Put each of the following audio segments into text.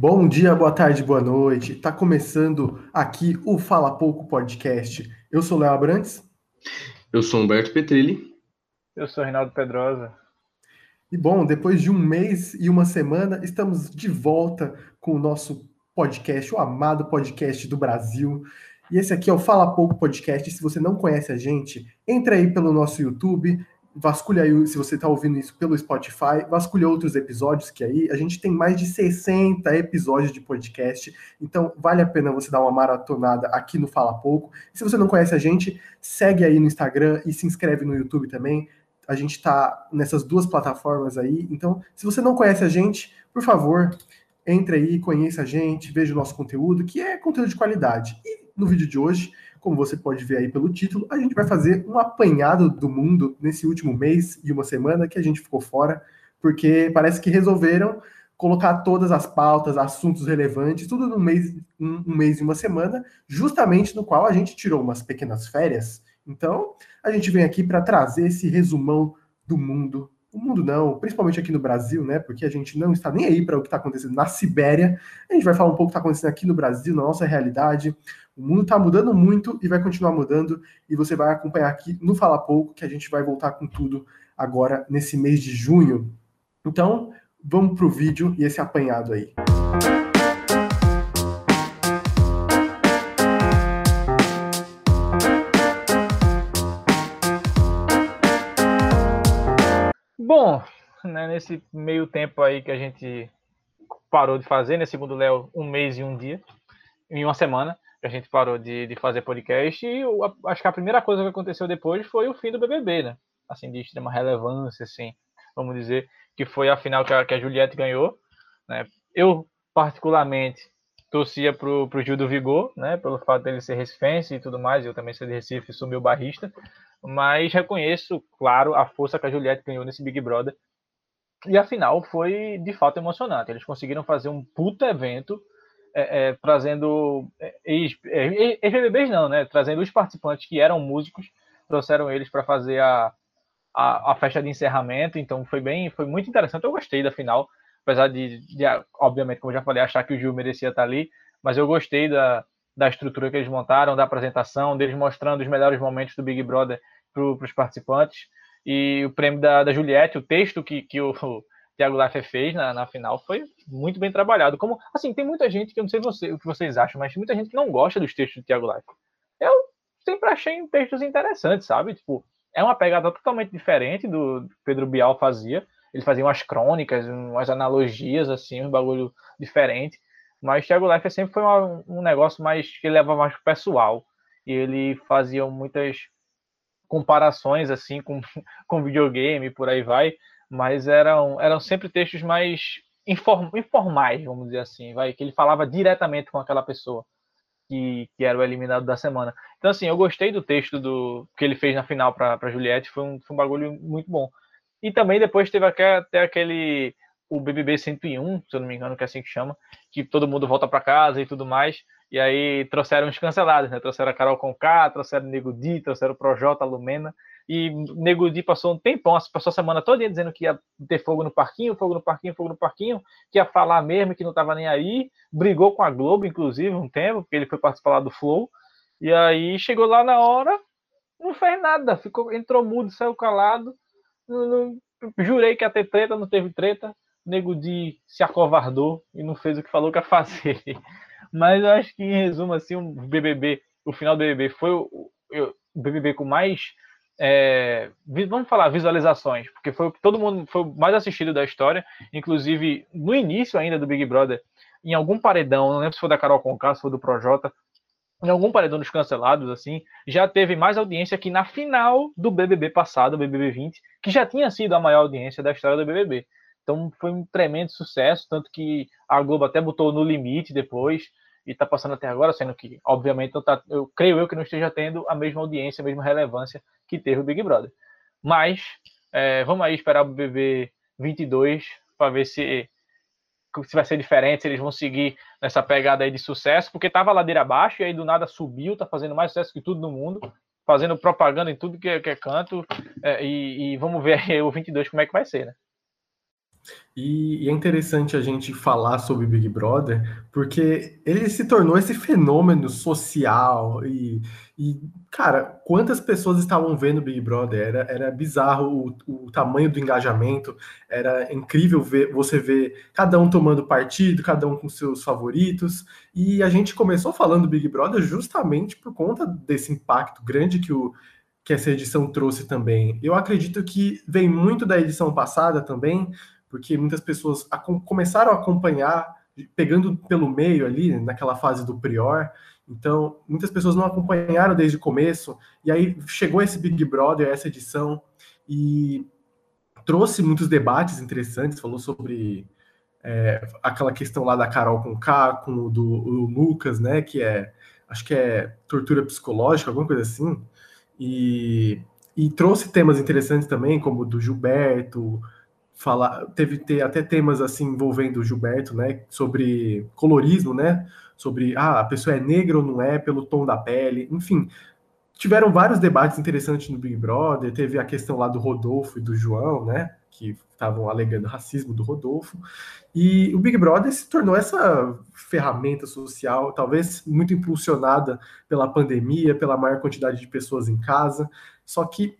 Bom dia, boa tarde, boa noite. Tá começando aqui o Fala Pouco Podcast. Eu sou Léo Abrantes. Eu sou Humberto Petrilli. Eu sou Reinaldo Pedrosa. E bom, depois de um mês e uma semana, estamos de volta com o nosso podcast, o amado podcast do Brasil. E esse aqui é o Fala Pouco Podcast. Se você não conhece a gente, entre aí pelo nosso YouTube, vasculha aí, se você está ouvindo isso pelo Spotify, vasculha outros episódios que aí, a gente tem mais de 60 episódios de podcast, então vale a pena você dar uma maratonada aqui no Fala Pouco. Se você não conhece a gente, segue aí no Instagram e se inscreve no YouTube também. A gente está nessas duas plataformas aí, então se você não conhece a gente, por favor, entre aí, conheça a gente, veja o nosso conteúdo, que é conteúdo de qualidade. E no vídeo de hoje, como você pode ver aí pelo título, a gente vai fazer um apanhado do mundo nesse último mês e uma semana que a gente ficou fora, porque parece que resolveram colocar todas as pautas, assuntos relevantes, tudo num mês, um, um mês e uma semana, justamente no qual a gente tirou umas pequenas férias. Então, a gente vem aqui para trazer esse resumão do mundo o mundo não, principalmente aqui no Brasil, né? Porque a gente não está nem aí para o que está acontecendo na Sibéria. A gente vai falar um pouco do que está acontecendo aqui no Brasil, na nossa realidade. O mundo está mudando muito e vai continuar mudando. E você vai acompanhar aqui no Fala Pouco, que a gente vai voltar com tudo agora nesse mês de junho. Então, vamos para o vídeo e esse apanhado aí. Bom, né, nesse meio tempo aí que a gente parou de fazer, né, segundo o Léo, um mês e um dia, em uma semana, que a gente parou de, de fazer podcast, e eu, acho que a primeira coisa que aconteceu depois foi o fim do BBB, né? Assim, de extrema relevância, assim, vamos dizer, que foi a final que a, que a Juliette ganhou, né? Eu, particularmente, torcia pro, pro Gil do Vigor, né? Pelo fato dele ser recifense e tudo mais, eu também sou de Recife, sou meu barrista, mas reconheço, claro, a força que a Juliette ganhou nesse Big Brother. E a final foi de fato emocionante. Eles conseguiram fazer um puta evento, é, é, trazendo é, ex-BBBs não, né? Trazendo os participantes que eram músicos, trouxeram eles para fazer a, a, a, festa de encerramento. Então foi bem, foi muito interessante. Eu gostei da final, apesar de, de obviamente, como eu já falei, achar que o Gil merecia estar ali, mas eu gostei da, da estrutura que eles montaram, da apresentação, deles mostrando os melhores momentos do Big Brother para os participantes. E o prêmio da, da Juliette, o texto que, que o, o Thiago Leifert fez na, na final foi muito bem trabalhado. Como, assim, tem muita gente que eu não sei você, o que vocês acham, mas tem muita gente que não gosta dos textos do Thiago Leifert. Eu sempre achei textos interessantes, sabe? Tipo, é uma pegada totalmente diferente do que Pedro Bial fazia. Ele fazia umas crônicas, umas analogias, assim, um bagulho diferente. Mas Thiago Leifert sempre foi uma, um negócio mais que levava mais pro pessoal. E ele fazia muitas comparações assim com, com videogame por aí vai, mas eram, eram sempre textos mais inform, informais, vamos dizer assim, vai, que ele falava diretamente com aquela pessoa que, que era o eliminado da semana. Então, assim, eu gostei do texto do que ele fez na final para Juliette, foi um, foi um bagulho muito bom. E também depois teve até aquele o BBB 101, se eu não me engano, que é assim que chama, que todo mundo volta para casa e tudo mais. E aí trouxeram os cancelados, né? Trouxeram a Carol Conká, trouxeram o Nego Di, trouxeram o Projota, a Lumena. E Nego Di passou um tempão, passou a semana toda dizendo que ia ter fogo no parquinho, fogo no parquinho, fogo no parquinho, que ia falar mesmo, que não tava nem aí. Brigou com a Globo, inclusive, um tempo, porque ele foi participar lá do Flow. E aí chegou lá na hora, não fez nada, ficou, entrou mudo, saiu calado. Não, não, jurei que ia ter treta, não teve treta Nego de se acovardou e não fez o que falou que ia fazer. Mas eu acho que, em resumo, assim, o BBB, o final do BBB foi o, o BBB com mais. É, vamos falar visualizações, porque foi todo mundo foi o mais assistido da história, inclusive no início ainda do Big Brother, em algum paredão, não lembro se foi da Carol Conká, se foi do Projota, em algum paredão dos cancelados, assim, já teve mais audiência que na final do BBB passado, BBB 20, que já tinha sido a maior audiência da história do BBB. Então foi um tremendo sucesso, tanto que a Globo até botou no limite depois e está passando até agora, sendo que, obviamente, eu, tá, eu creio eu que não esteja tendo a mesma audiência, a mesma relevância que teve o Big Brother. Mas é, vamos aí esperar o BBB 22 para ver se se vai ser diferente, se eles vão seguir nessa pegada aí de sucesso, porque tava ladeira abaixo e aí do nada subiu, tá fazendo mais sucesso que tudo no mundo, fazendo propaganda em tudo que, que é canto, é, e, e, vamos ver o 22 como é que vai ser, né? E, e, é interessante a gente falar sobre Big Brother, porque ele se tornou esse fenômeno social e, e cara, quantas pessoas estavam vendo Big Brother? Era, era bizarro o, o tamanho do engajamento, era incrível ver você ver cada um tomando partido, cada um com seus favoritos, e a gente começou falando Big Brother justamente por conta desse impacto grande que o que essa edição trouxe também. Eu acredito que vem muito da edição passada também, porque muitas pessoas começaram a acompanhar, pegando pelo meio ali, naquela fase do Prior. Então, muitas pessoas não acompanharam desde o começo, e aí chegou esse Big Brother, essa edição, e trouxe muitos debates interessantes, falou sobre é, aquela questão lá da Carol com K, com o do o Lucas, né, que é, acho que é tortura psicológica, alguma coisa assim, e, e trouxe temas interessantes também, como o do Gilberto, falar, teve ter até temas assim envolvendo o Gilberto, né, sobre colorismo, né, sobre ah, a pessoa é negra ou não é pelo tom da pele, enfim, tiveram vários debates interessantes no Big Brother, teve a questão lá do Rodolfo e do João, né, que estavam alegando racismo do Rodolfo, e o Big Brother se tornou essa ferramenta social, talvez muito impulsionada pela pandemia, pela maior quantidade de pessoas em casa, só que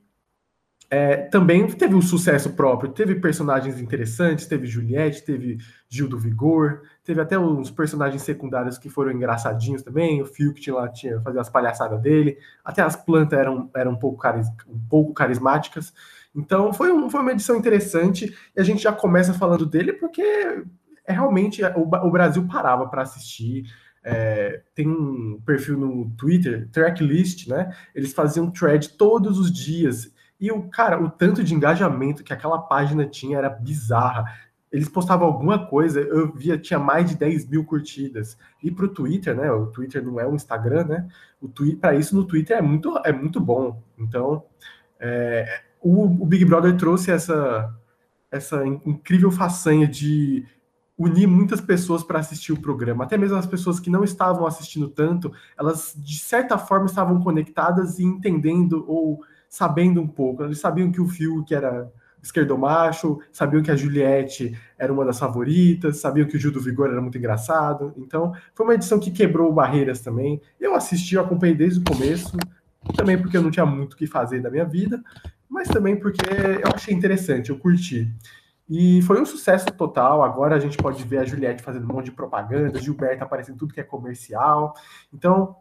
é, também teve um sucesso próprio, teve personagens interessantes, teve Juliette, teve Gil do Vigor, teve até uns personagens secundários que foram engraçadinhos também, o que lá tinha fazer as palhaçadas dele, até as plantas eram, eram um, pouco caris, um pouco carismáticas. Então foi, um, foi uma edição interessante e a gente já começa falando dele porque é realmente o, o Brasil parava para assistir. É, tem um perfil no Twitter, Tracklist, né? Eles faziam thread todos os dias e o cara, o tanto de engajamento que aquela página tinha era bizarra. Eles postavam alguma coisa, eu via, tinha mais de 10 mil curtidas. E para o Twitter, né? O Twitter não é um Instagram, né? O para isso no Twitter é muito, é muito bom. Então, é, o, o Big Brother trouxe essa, essa incrível façanha de unir muitas pessoas para assistir o programa. Até mesmo as pessoas que não estavam assistindo tanto, elas de certa forma estavam conectadas e entendendo ou sabendo um pouco. Eles sabiam que o Phil, que era esquerdomacho, sabiam que a Juliette era uma das favoritas, sabiam que o Gil do Vigor era muito engraçado. Então, foi uma edição que quebrou barreiras também. Eu assisti, eu acompanhei desde o começo, também porque eu não tinha muito o que fazer da minha vida, mas também porque eu achei interessante, eu curti. E foi um sucesso total. Agora a gente pode ver a Juliette fazendo um monte de propaganda, Gilberto aparecendo tudo que é comercial. Então,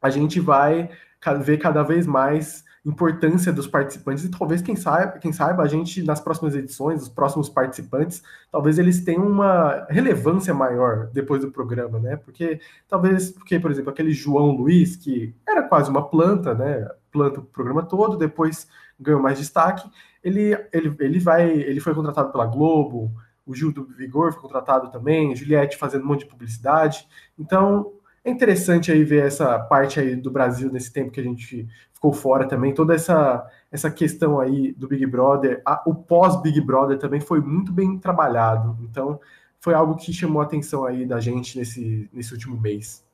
a gente vai ver cada vez mais importância dos participantes e talvez quem saiba, quem saiba a gente nas próximas edições, os próximos participantes, talvez eles tenham uma relevância maior depois do programa, né? Porque talvez, porque por exemplo, aquele João Luiz que era quase uma planta, né? Planta o programa todo, depois ganhou mais destaque, ele ele, ele vai, ele foi contratado pela Globo, o Gil do Vigor foi contratado também, Juliette fazendo um monte de publicidade. Então, é interessante aí ver essa parte aí do Brasil nesse tempo que a gente ficou fora também, toda essa, essa questão aí do Big Brother, a, o pós-Big Brother também foi muito bem trabalhado. Então, foi algo que chamou a atenção aí da gente nesse, nesse último mês.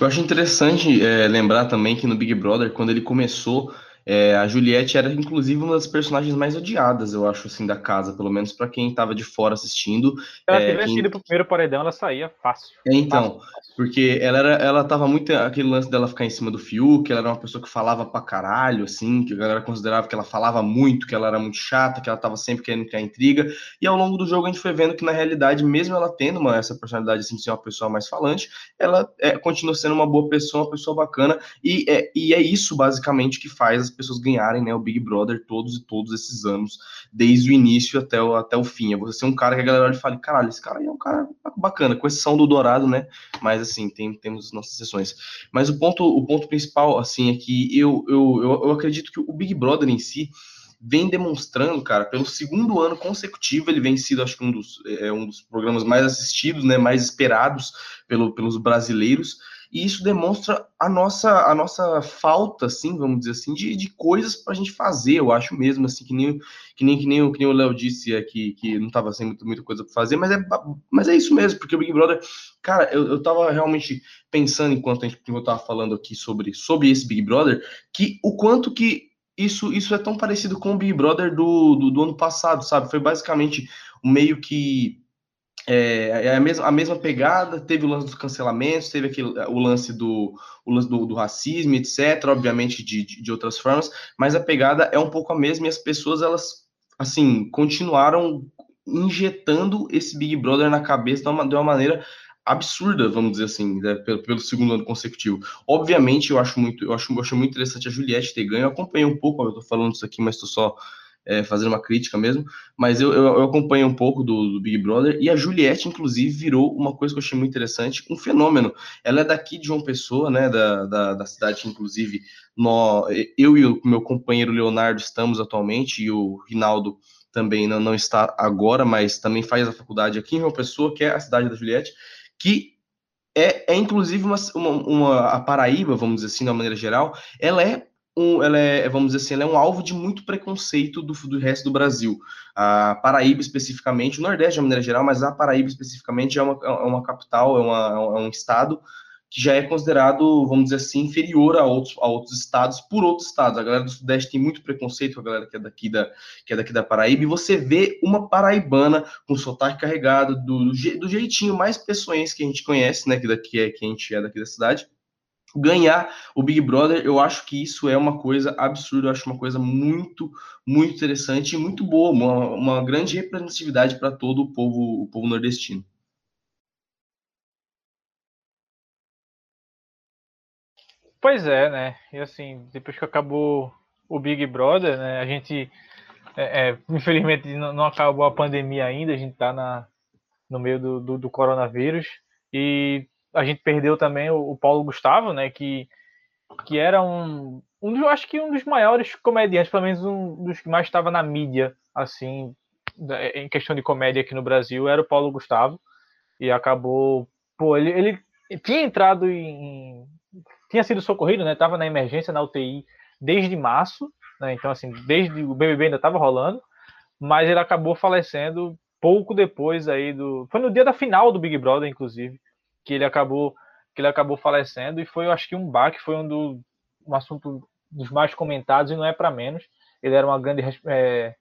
Eu acho interessante é, lembrar também que no Big Brother, quando ele começou, é, a Juliette era, inclusive, uma das personagens mais odiadas, eu acho, assim, da casa, pelo menos para quem estava de fora assistindo. Se ela é, tivesse quem... ido pro primeiro paredão, ela saía fácil. É, então, fácil, fácil. porque ela era, ela tava muito aquele lance dela ficar em cima do fio, que ela era uma pessoa que falava pra caralho, assim, que a galera considerava que ela falava muito, que ela era muito chata, que ela tava sempre querendo criar intriga. E ao longo do jogo a gente foi vendo que, na realidade, mesmo ela tendo uma, essa personalidade assim, de ser uma pessoa mais falante, ela é, continua sendo uma boa pessoa, uma pessoa bacana, e é, e é isso, basicamente, que faz as pessoas ganharem né, o Big Brother todos e todos esses anos, desde o início até o, até o fim. É você ser um cara que a galera olha e fala, caralho, esse cara aí é um cara bacana, com exceção do Dourado, né? Mas assim, tem, temos nossas sessões. Mas o ponto, o ponto principal, assim, é que eu, eu, eu, eu acredito que o Big Brother em si vem demonstrando, cara, pelo segundo ano consecutivo, ele vem sido, acho que um dos, é, um dos programas mais assistidos, né, mais esperados pelo, pelos brasileiros, e isso demonstra a nossa, a nossa falta, assim, vamos dizer assim, de, de coisas para a gente fazer, eu acho mesmo, assim, que nem que nem, que nem, que nem o Léo disse aqui, que não estava sem muita, muita coisa para fazer, mas é, mas é isso mesmo, porque o Big Brother, cara, eu, eu tava realmente pensando, enquanto a gente, eu tava falando aqui sobre, sobre esse Big Brother, que o quanto que isso, isso é tão parecido com o Big Brother do, do, do ano passado, sabe? Foi basicamente meio que é, é, a, mesma, a mesma pegada, teve o lance dos cancelamentos, teve aquele, o lance do, o lance do, do racismo, etc., obviamente de, de, de, outras formas, mas a pegada é um pouco a mesma e as pessoas, elas, assim, continuaram injetando esse Big Brother na cabeça de uma, de uma maneira absurda, vamos dizer assim, né, pelo, pelo, segundo ano consecutivo. Obviamente, eu acho muito, eu acho, eu acho muito interessante a Juliette ter ganho. Eu acompanhei um pouco, eu tô falando isso aqui, mas tô só é, fazendo uma crítica mesmo. Mas eu, eu, eu acompanhei um pouco do, do, Big Brother e a Juliette, inclusive, virou uma coisa que eu achei muito interessante, um fenômeno. Ela é daqui de João Pessoa, né, da, da, da cidade, inclusive, no, eu e o meu companheiro Leonardo estamos atualmente e o Rinaldo também não, não está agora, mas também faz a faculdade aqui em João Pessoa, que é a cidade da Juliette que é, é inclusive uma, uma, uma, a Paraíba, vamos dizer assim, de uma maneira geral, ela é um, ela é, vamos dizer assim, ela é um alvo de muito preconceito do, do resto do Brasil. A Paraíba especificamente, o Nordeste de maneira geral, mas a Paraíba especificamente é uma, é uma capital, é, uma, é um estado que já é considerado, vamos dizer assim, inferior a outros, a outros estados por outros estados. A galera do Sudeste tem muito preconceito com a galera que é daqui da, que é daqui da Paraíba, e você vê uma paraibana com sotaque carregado, do, do jeitinho mais pessoense que a gente conhece, né, que daqui é que a gente é daqui da cidade, ganhar o Big Brother, eu acho que isso é uma coisa absurda, eu acho uma coisa muito, muito interessante e muito boa, uma, uma grande representatividade para todo o povo, o povo nordestino. Pois é, né? E assim, depois que acabou o Big Brother, né? A gente, é, é, infelizmente, não, acabou a pandemia ainda, a gente tá na, no meio do, do, do coronavírus. E a gente perdeu também o, Paulo Gustavo, né? Que, que era um, um dos, acho que um dos maiores comediantes, pelo menos um dos que mais estava na mídia, assim, em questão de comédia aqui no Brasil, era o Paulo Gustavo. E acabou. Pô, ele, ele tinha entrado em, tinha sido socorrido, né? Estava na emergência na UTI desde março, né? Então assim, desde o BBB ainda estava rolando, mas ele acabou falecendo pouco depois aí do, foi no dia da final do Big Brother, inclusive, que ele acabou que ele acabou falecendo e foi, eu acho que um baque, foi um do um assunto dos mais comentados e não é para menos. Ele era uma grande é,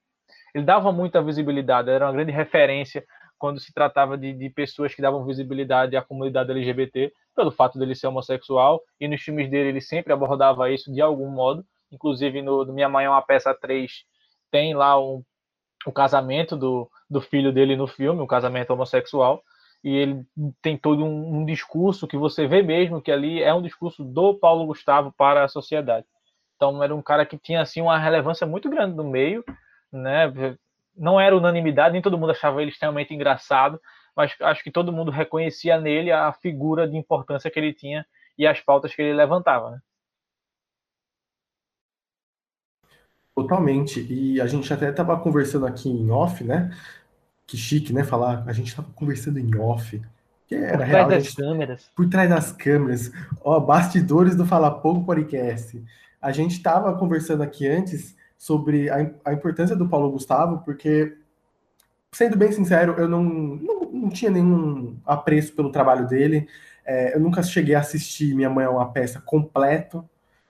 ele dava muita visibilidade, era uma grande referência quando se tratava de, de, pessoas que davam visibilidade à comunidade LGBT, pelo fato dele ser homossexual, e nos filmes dele ele sempre abordava isso de algum modo, inclusive no, Minha Mãe é uma Peça 3, tem lá um, o casamento do, do filho dele no filme, um casamento homossexual, e ele tem todo um, um, discurso que você vê mesmo que ali é um discurso do Paulo Gustavo para a sociedade. Então era um cara que tinha assim uma relevância muito grande no meio, né? não era unanimidade, nem todo mundo achava ele extremamente engraçado, mas acho que todo mundo reconhecia nele a figura de importância que ele tinha e as pautas que ele levantava. Né? Totalmente. E a gente até estava conversando aqui em off, né? Que chique, né? Falar, a gente estava conversando em off. Que era por trás das gente, câmeras. Por trás das câmeras. Ó, bastidores do Fala Pouco Podcast. A gente estava conversando aqui antes sobre a, a importância do Paulo Gustavo, porque, sendo bem sincero, eu não, não, não tinha nenhum apreço pelo trabalho dele. É, eu nunca cheguei a assistir Minha Mãe é uma peça completo.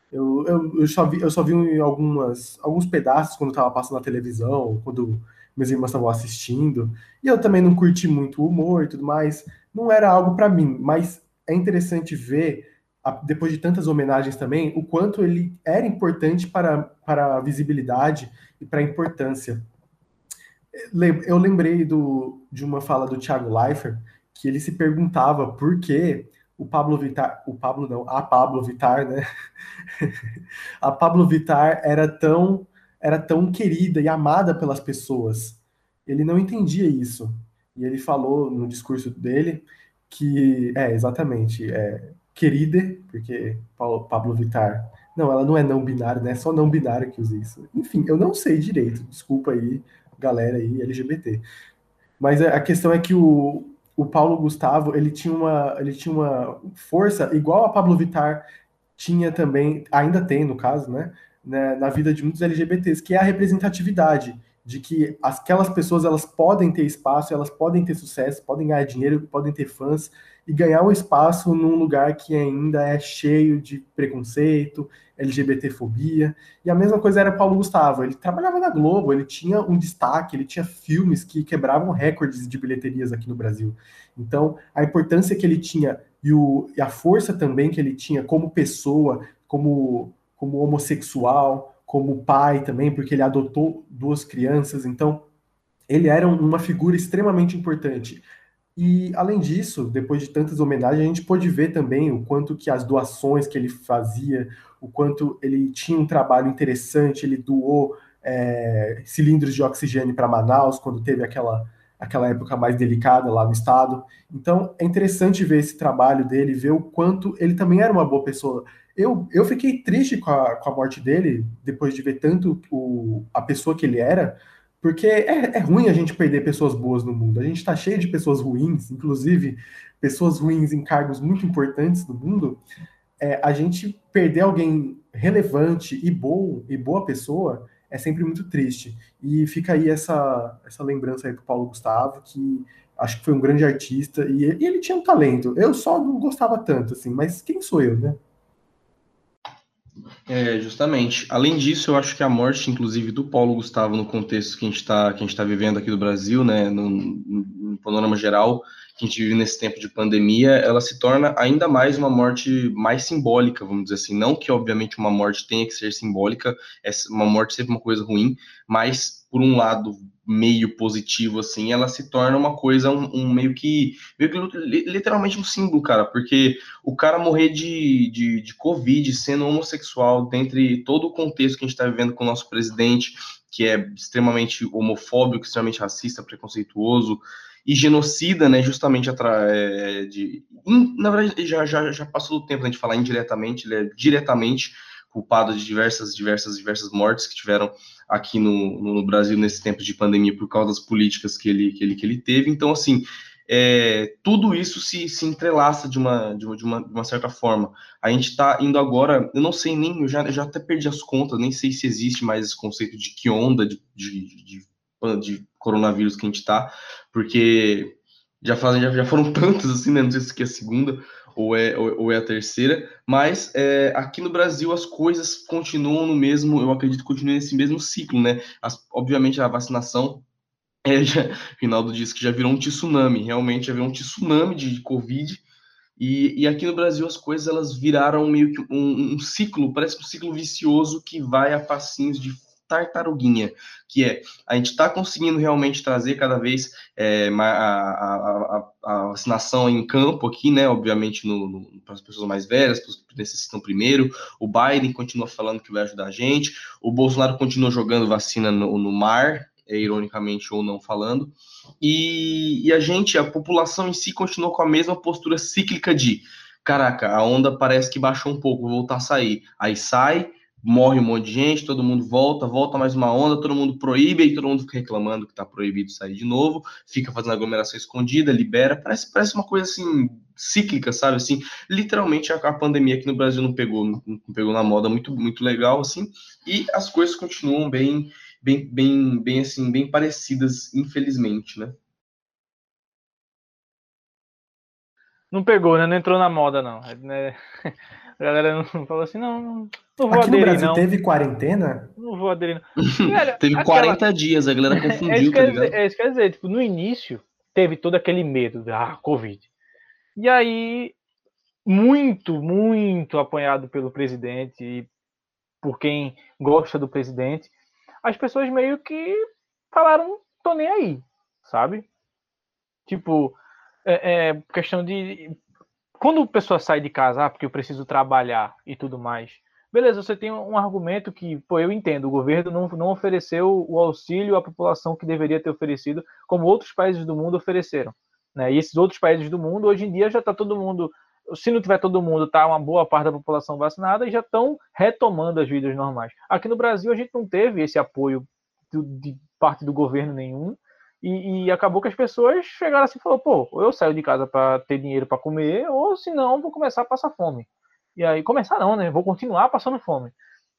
Eu, eu, eu, só vi, eu só vi algumas, alguns pedaços quando estava passando na televisão, quando meus irmãos estavam assistindo. E eu também não curti muito o humor e tudo mais. Não era algo para mim, mas é interessante ver depois de tantas homenagens também, o quanto ele era importante para, para a visibilidade e para a importância. Eu lembrei do, de uma fala do Thiago Leifert, que ele se perguntava por que o Pablo Vitar, o Pablo não, a Pablo Vitar, né? a Pablo Vitar era tão era tão querida e amada pelas pessoas. Ele não entendia isso. E ele falou no discurso dele que é exatamente, é, querida, porque Paulo, Pablo Vittar. Não, ela não é não binária, né? É só não binária que usa isso. Enfim, eu não sei direito. Desculpa aí, galera aí LGBT. Mas a questão é que o, o Paulo Gustavo, ele tinha uma ele tinha uma força igual a Pablo Vittar tinha também, ainda tem no caso, né, né na vida de muitos LGBTs, que é a representatividade de que aquelas pessoas elas podem ter espaço, elas podem ter sucesso, podem ganhar dinheiro, podem ter fãs e ganhar um espaço num lugar que ainda é cheio de preconceito, LGBTfobia. E a mesma coisa era Paulo Gustavo. Ele trabalhava na Globo, ele tinha um destaque, ele tinha filmes que quebravam recordes de bilheterias aqui no Brasil. Então, a importância que ele tinha e, o, e a força também que ele tinha como pessoa, como, como homossexual, como pai também, porque ele adotou duas crianças. Então, ele era uma figura extremamente importante. E, além disso, depois de tantas homenagens, a gente pôde ver também o quanto que as doações que ele fazia, o quanto ele tinha um trabalho interessante, ele doou é, cilindros de oxigênio para Manaus, quando teve aquela, aquela época mais delicada lá no estado. Então, é interessante ver esse trabalho dele, ver o quanto ele também era uma boa pessoa. Eu, eu fiquei triste com a, com a morte dele, depois de ver tanto o, a pessoa que ele era, porque é, é ruim a gente perder pessoas boas no mundo. A gente está cheio de pessoas ruins, inclusive pessoas ruins em cargos muito importantes no mundo. É, a gente perder alguém relevante e bom e boa pessoa é sempre muito triste. E fica aí essa, essa lembrança aí do Paulo Gustavo, que acho que foi um grande artista e, ele tinha um talento. Eu só não gostava tanto, assim, mas quem sou eu, né? É, justamente. Além disso, eu acho que a morte, inclusive, do Paulo Gustavo, no contexto que a gente está tá vivendo aqui do Brasil, né, no, no, panorama geral, que a gente vive nesse tempo de pandemia, ela se torna ainda mais uma morte mais simbólica, vamos dizer assim. Não que, obviamente, uma morte tenha que ser simbólica, é uma morte sempre uma coisa ruim, mas, por um lado, meio positivo, assim, ela se torna uma coisa, um, um, meio, que, meio que literalmente um símbolo, cara, porque o cara morrer de, de, de Covid sendo homossexual, dentre todo o contexto que a gente está vivendo com o nosso presidente, que é extremamente homofóbico, extremamente racista, preconceituoso e genocida, né, justamente é, de, na verdade já, já, já passou do tempo né, de falar indiretamente, ele é diretamente culpado de diversas, diversas, diversas mortes que tiveram aqui no, no Brasil nesse tempo de pandemia por causa das políticas que ele, que ele, que ele teve. Então, assim, é, tudo isso se, se entrelaça de uma, de uma, de, uma, certa forma. A gente está indo agora, eu não sei nem, eu já, eu já até perdi as contas, nem sei se existe mais esse conceito de que onda de, de, de, de coronavírus que a gente está, porque já, fazem, já, já foram tantos assim, né? Não sei se é a segunda, ou é, ou, é a terceira, mas é, aqui no Brasil as coisas continuam no mesmo, eu acredito que continuem nesse mesmo ciclo, né? As, obviamente a vacinação, é, já, Rinaldo disse que já virou um tsunami, realmente já virou um tsunami de, de Covid, e, e, aqui no Brasil as coisas elas viraram meio que um, um, ciclo, parece um ciclo vicioso que vai a passinhos de tartaruguinha, que é a gente está conseguindo realmente trazer cada vez é, a, a, a, vacinação em campo aqui, né? Obviamente para as pessoas mais velhas, para os que necessitam primeiro. O Biden continua falando que vai ajudar a gente. O Bolsonaro continua jogando vacina no, no mar, é, ironicamente ou não falando. E, e a gente, a população em si, continua com a mesma postura cíclica de caraca, a onda parece que baixou um pouco, vou voltar a sair. Aí sai, morre um monte de gente, todo mundo volta, volta mais uma onda, todo mundo proíbe, e todo mundo fica reclamando que está proibido sair de novo, fica fazendo aglomeração escondida, libera, parece, parece uma coisa assim, cíclica, sabe, assim, literalmente a, pandemia aqui no Brasil não pegou, não, pegou na moda muito, muito legal, assim, e as coisas continuam bem, bem, bem, bem, assim, bem parecidas, infelizmente, né. Não pegou, né? Não entrou na moda, não. É, a galera não falou assim, não, não vou Aqui aderir, no Brasil não. teve quarentena? Não vou aderir, não. Velho, teve aquela... 40 dias, a galera confundiu, é isso, tá dizer, é isso que quer dizer, tipo, no início teve todo aquele medo da ah, Covid. E aí, muito, muito apoiado pelo presidente e por quem gosta do presidente, as pessoas meio que falaram, tô nem aí, sabe? Tipo, é, é questão de quando a pessoa sai de casa, ah, porque eu preciso trabalhar e tudo mais, beleza, você tem um argumento que, pô, eu entendo, o governo não, não ofereceu o auxílio à população que deveria ter oferecido, como outros países do mundo ofereceram. Né? E esses outros países do mundo, hoje em dia, já está todo mundo, se não tiver todo mundo, está uma boa parte da população vacinada e já estão retomando as vidas normais. Aqui no Brasil, a gente não teve esse apoio de parte do governo nenhum, e, e, acabou que as pessoas chegaram assim e falaram, pô, ou eu saio de casa para ter dinheiro para comer, ou se não, vou começar a passar fome. E aí, começar não, né? Vou continuar passando fome.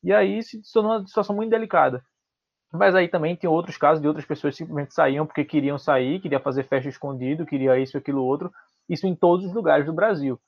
E aí se tornou uma situação muito delicada. Mas aí também tem outros casos de outras pessoas simplesmente saíam porque queriam sair, queria fazer festa escondido, queria isso, aquilo, outro. Isso em todos os lugares do Brasil.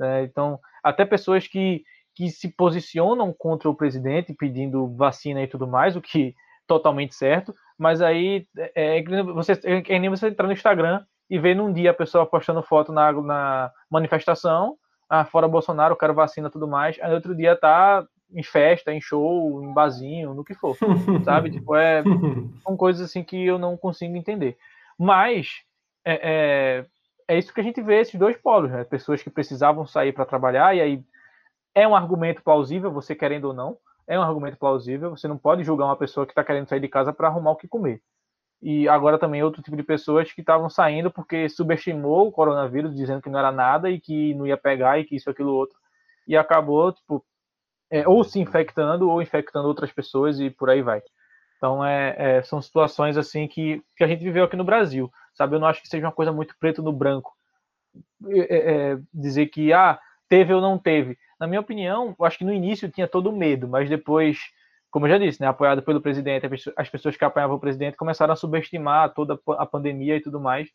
É, então, até pessoas que, que se posicionam contra o presidente pedindo vacina e tudo mais, o que totalmente certo, mas aí é, é, você, é nem você entrar no Instagram e ver num dia a pessoa postando foto na, na manifestação, ah, fora Bolsonaro, quero vacina e tudo mais, aí outro dia tá em festa, em show, em barzinho, no que for, sabe? Tipo, é, são coisas assim que eu não consigo entender. Mas é, é, é isso que a gente vê, esses dois polos, né? Pessoas que precisavam sair para trabalhar, e aí é um argumento plausível, você querendo ou não, é um argumento plausível, você não pode julgar uma pessoa que está querendo sair de casa para arrumar o que comer. E agora também outro tipo de pessoas que estavam saindo porque subestimou o coronavírus, dizendo que não era nada e que não ia pegar e que isso, aquilo, outro. E acabou, tipo, é, ou se infectando ou infectando outras pessoas e por aí vai. Então, é, é, são situações assim que, que a gente viveu aqui no Brasil, sabe? Eu não acho que seja uma coisa muito preto no branco. É, é, dizer que, ah, teve ou não teve. Na minha opinião, eu acho que no início tinha todo o medo, mas depois, como eu já disse, né, apoiado pelo presidente, as pessoas que apoiavam o presidente começaram a subestimar toda a pandemia e tudo mais.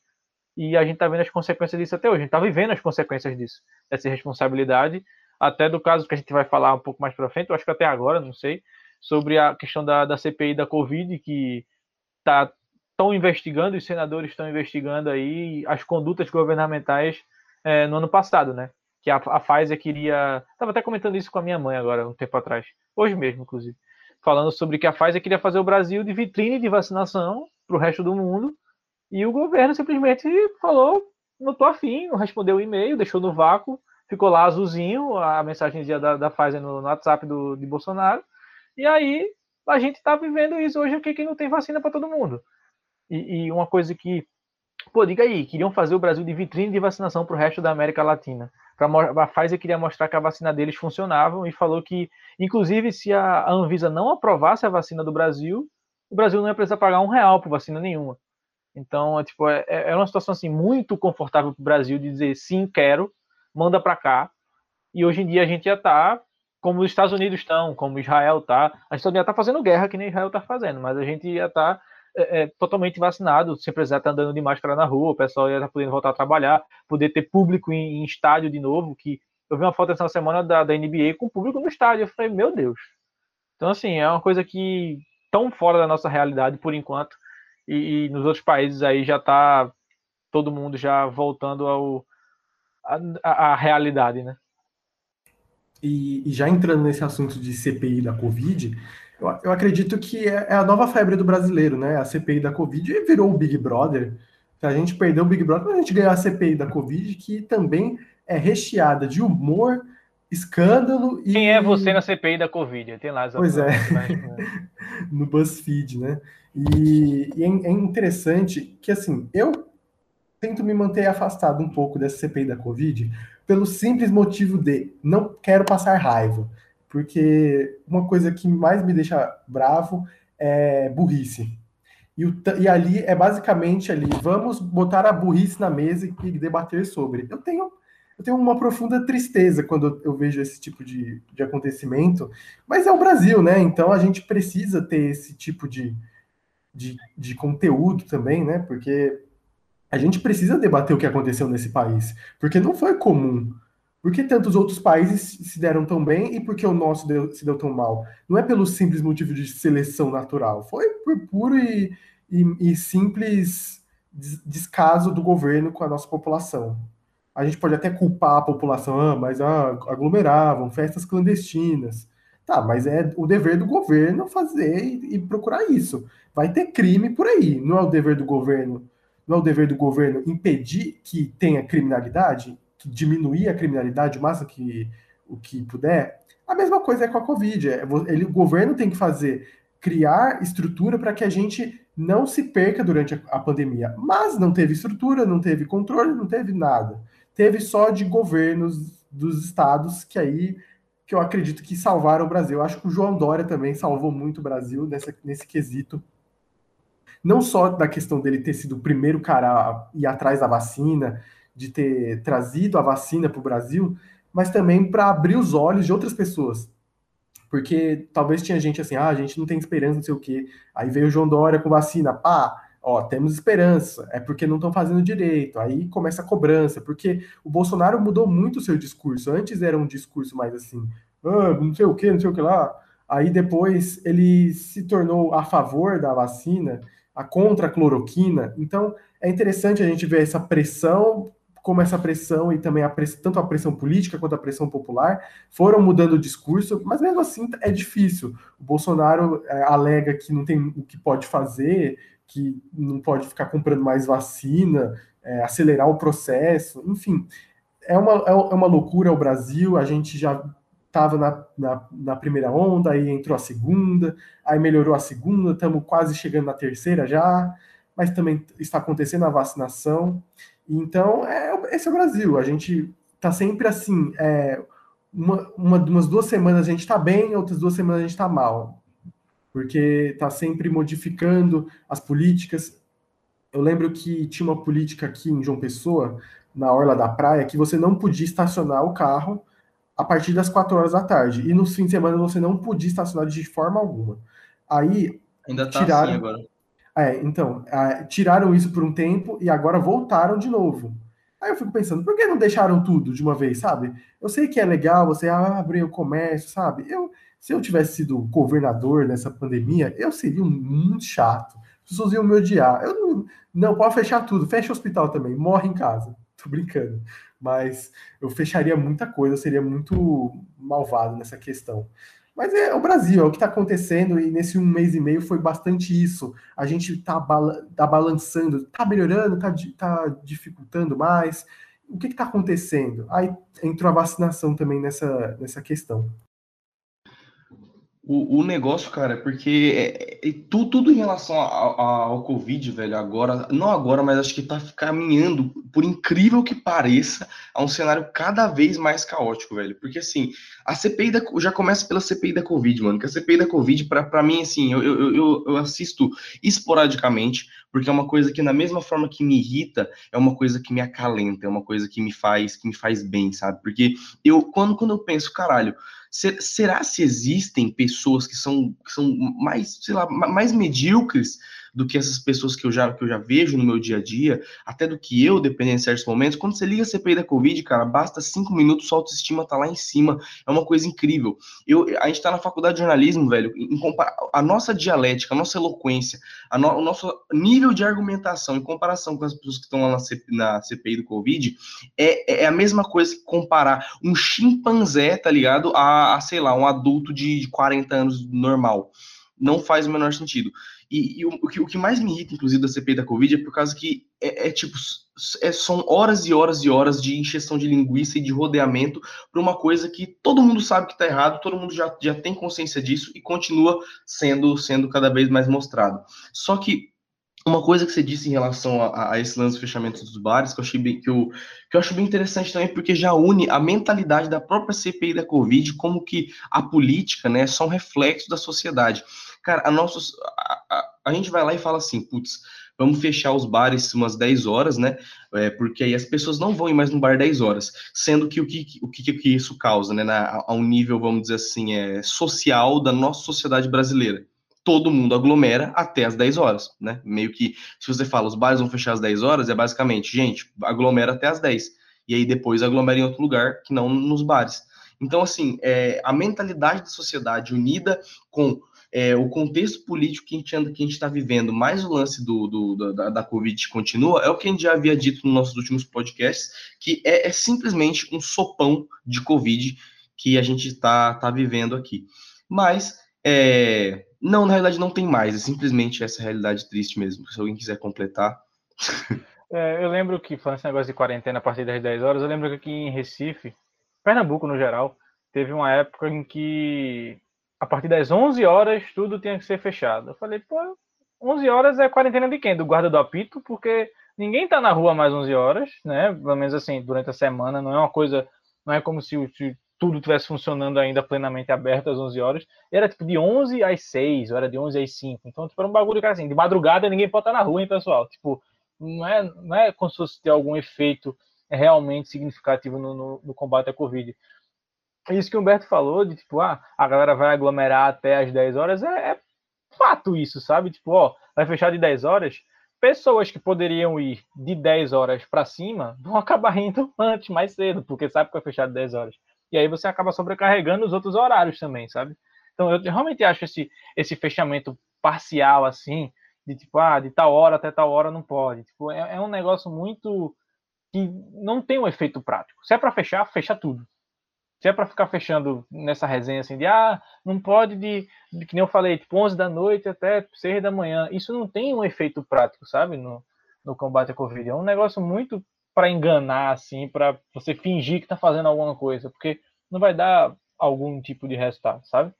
E a gente está vendo as consequências disso até hoje. A gente está vivendo as consequências disso, dessa responsabilidade até do caso que a gente vai falar um pouco mais para frente, eu acho que até agora, não sei, sobre a questão da, da CPI da Covid, que tá estão investigando, os senadores estão investigando aí as condutas governamentais é, no ano passado, né? Que a, a Pfizer queria. Estava até comentando isso com a minha mãe agora, um tempo atrás, hoje mesmo, inclusive, falando sobre que a Pfizer queria fazer o Brasil de vitrine de vacinação para o resto do mundo, e o governo simplesmente falou: não tô afim, não respondeu o e-mail, deixou no vácuo, ficou lá azulzinho a mensagem da, da Pfizer no, no WhatsApp do, de Bolsonaro. E aí a gente está vivendo isso hoje aqui que não tem vacina para todo mundo. E, e, uma coisa que, pô, diga aí, queriam fazer o Brasil de vitrine de vacinação para o resto da América Latina. Pra, a Pfizer queria mostrar que a vacina deles funcionava e falou que, inclusive, se a Anvisa não aprovasse a vacina do Brasil, o Brasil não ia precisar pagar um real por vacina nenhuma. Então, é, tipo, é, é uma situação assim muito confortável para o Brasil de dizer sim, quero, manda para cá. E hoje em dia a gente já está como os Estados Unidos estão, como Israel está. A gente já está fazendo guerra que nem Israel está fazendo, mas a gente já está é, é, totalmente vacinado, sem precisar estar tá andando de máscara na rua, o pessoal já está podendo voltar a trabalhar, poder ter público em, em, estádio de novo, que eu vi uma foto essa semana da, da NBA com público no estádio, eu falei, meu Deus. Então, assim, é uma coisa que tão fora da nossa realidade por enquanto, e, e nos outros países aí já está todo mundo já voltando ao, a, a realidade, né? E, e, já entrando nesse assunto de CPI da Covid, eu, eu acredito que é, é, a nova febre do brasileiro, né? A CPI da Covid virou o Big Brother. A gente perdeu o Big Brother, mas a gente ganhou a CPI da Covid, que também é recheada de humor, escândalo e. Quem é você na CPI da Covid? Tem lá Pois é. no BuzzFeed, né? E, e é, é interessante que, assim, eu tento me manter afastado um pouco dessa CPI da Covid, pelo simples motivo de não quero passar raiva. Porque uma coisa que mais me deixa bravo é burrice. E, o, e ali é basicamente ali, vamos botar a burrice na mesa e debater sobre. Eu tenho eu tenho uma profunda tristeza quando eu vejo esse tipo de, de acontecimento, mas é o Brasil, né? Então a gente precisa ter esse tipo de, de, de conteúdo também, né? Porque a gente precisa debater o que aconteceu nesse país, porque não foi comum. Por que tantos outros países se deram tão bem e por que o nosso deu, se deu tão mal? Não é pelo simples motivo de seleção natural, foi por puro e, e, e simples descaso do governo com a nossa população. A gente pode até culpar a população, ah, mas ah, aglomeravam, festas clandestinas. Tá, mas é o dever do governo fazer e, e procurar isso. Vai ter crime por aí, não é o dever do governo não é o dever do governo impedir que tenha criminalidade, diminuir a criminalidade o máximo que, o que puder? A mesma coisa é com a Covid. É, ele, o governo tem que fazer, criar estrutura para que a gente não se perca durante a, a pandemia. Mas não teve estrutura, não teve controle, não teve nada. Teve só de governos dos estados que aí que eu acredito que salvaram o Brasil. Eu acho que o João Dória também salvou muito o Brasil nessa, nesse quesito não só da questão dele ter sido o primeiro cara a ir atrás da vacina, de ter trazido a vacina para o Brasil, mas também para abrir os olhos de outras pessoas. Porque talvez tinha gente assim, ah, a gente não tem esperança, não sei o quê. Aí veio o João Dória com vacina, pá, ó, temos esperança, é porque não estão fazendo direito. Aí começa a cobrança, porque o Bolsonaro mudou muito o seu discurso. Antes era um discurso mais assim, ah, não sei o que, não sei o que lá. Aí depois ele se tornou a favor da vacina, a contra a cloroquina. Então é interessante a gente ver essa pressão, como essa pressão e também a pressão, tanto a pressão política quanto a pressão popular foram mudando o discurso, mas mesmo assim é difícil. O Bolsonaro é, alega que não tem o que pode fazer, que não pode ficar comprando mais vacina, é, acelerar o processo, enfim. É uma, é, é uma loucura o Brasil, a gente já estava na, na, na, primeira onda, aí entrou a segunda, aí melhorou a segunda, estamos quase chegando na terceira já, mas também está acontecendo a vacinação. Então, é, esse é o Brasil, a gente está sempre assim, é, uma, uma, umas duas semanas a gente está bem, outras duas semanas a gente está mal, porque está sempre modificando as políticas. Eu lembro que tinha uma política aqui em João Pessoa, na Orla da Praia, que você não podia estacionar o carro a partir das 4 horas da tarde. E no fim de semana você não podia estacionar de forma alguma. Aí. Ainda tá tiraram... assim agora. É, então, tiraram isso por um tempo e agora voltaram de novo. Aí eu fico pensando, por que não deixaram tudo de uma vez, sabe? Eu sei que é legal você abrir o comércio, sabe? Eu, se eu tivesse sido governador nessa pandemia, eu seria muito chato. As pessoas iam me odiar. Eu não, não pode fechar tudo, fecha o hospital também, morre em casa. Tô brincando mas eu fecharia muita coisa, eu seria muito malvado nessa questão. Mas é o Brasil, é o que está acontecendo, e nesse um mês e meio foi bastante isso. A gente está tá balançando, está melhorando, está tá dificultando mais. O que está acontecendo? Aí entrou a vacinação também nessa, nessa questão. O, o negócio, cara, é porque é, é, tudo, tudo em relação ao, ao Covid, velho, agora, não agora, mas acho que tá caminhando, por incrível que pareça, a um cenário cada vez mais caótico, velho. Porque assim, a CPI da, já começa pela CPI da Covid, mano. Que a CPI da Covid, pra mim, assim, eu, eu, eu, eu assisto esporadicamente, porque é uma coisa que, na mesma forma que me irrita, é uma coisa que me acalenta, é uma coisa que me faz, que me faz bem, sabe? Porque eu, quando, quando eu penso, caralho será se existem pessoas que são, que são mais, sei lá, mais medíocres do que essas pessoas que eu já, que eu já vejo no meu dia a dia, até do que eu, dependendo de certos momentos. Quando você liga a CPI da Covid, cara, basta cinco minutos, sua autoestima tá lá em cima. É uma coisa incrível. Eu, a gente tá na faculdade de jornalismo, velho, em, a nossa dialética, a nossa eloquência, a no, o nosso nível de argumentação em comparação com as pessoas que estão lá na, CPI, na CPI do Covid, é, é a mesma coisa que comparar um chimpanzé, tá ligado, a, a sei lá, um adulto de 40 anos normal não faz o menor sentido. E, e o, o, que, o, que, mais me irrita, inclusive, da CPI da Covid é por causa que é, é tipo, é, são horas e horas e horas de injeção de linguiça e de rodeamento para uma coisa que todo mundo sabe que está errado, todo mundo já, já tem consciência disso e continua sendo, sendo cada vez mais mostrado. Só que uma coisa que você disse em relação a, a, esse lance de fechamento dos bares, que eu, achei bem, que, eu, que eu acho bem interessante também, porque já une a mentalidade da própria CPI da Covid, como que a política, né, é só um reflexo da sociedade. Cara, a nossa. A, a, a gente vai lá e fala assim, putz, vamos fechar os bares umas 10 horas, né? É, porque aí as pessoas não vão ir mais no bar 10 horas. Sendo que o que, o que, que isso causa, né? Na, a um nível, vamos dizer assim, é, social da nossa sociedade brasileira. Todo mundo aglomera até as 10 horas, né? Meio que, se você fala, os bares vão fechar às 10 horas, é basicamente, gente, aglomera até as 10. E aí depois aglomera em outro lugar que não nos bares. Então, assim, é, a mentalidade da sociedade unida com é, o contexto político que a gente está vivendo, mais o lance do, do da, da, Covid continua, é o que a gente já havia dito nos nossos últimos podcasts, que é, é simplesmente um sopão de Covid que a gente está tá vivendo aqui. Mas, é, não, na realidade não tem mais, é simplesmente essa realidade triste mesmo. Se alguém quiser completar. É, eu lembro que, falando esse negócio de quarentena a partir das 10 horas, eu lembro que aqui em Recife, Pernambuco no geral, teve uma época em que a partir das 11 horas tudo tinha que ser fechado. Eu falei, pô, 11 horas é quarentena de quem? Do guarda do apito, porque ninguém tá na rua mais 11 horas, né? Pelo menos assim, durante a semana, não é uma coisa, não é como se, se tudo tivesse funcionando ainda plenamente aberto às 11 horas. Era tipo de 11 às 6, ou era de 11 às 5. Então, tipo, era um bagulho que assim, de madrugada ninguém pode estar na rua, hein, pessoal? Tipo, não é, não é como se fosse ter algum efeito realmente significativo no, no, no combate à Covid isso que o Humberto falou, de tipo, ah, a galera vai aglomerar até as 10 horas, é, é fato isso, sabe? Tipo, ó, vai fechar de 10 horas, pessoas que poderiam ir de 10 horas para cima vão acabar indo antes, mais cedo, porque sabe que vai fechar de 10 horas. E aí você acaba sobrecarregando os outros horários também, sabe? Então eu realmente acho esse, esse fechamento parcial, assim, de tipo, ah, de tal hora até tal hora não pode. Tipo, é, é um negócio muito que não tem um efeito prático. Se é para fechar, fecha tudo. Se é para ficar fechando nessa resenha assim de ah, não pode de, de, que nem eu falei, tipo 11 da noite até 6 da manhã, isso não tem um efeito prático, sabe, no, no combate à Covid. É um negócio muito para enganar assim, para você fingir que tá fazendo alguma coisa, porque não vai dar algum tipo de resultado, sabe?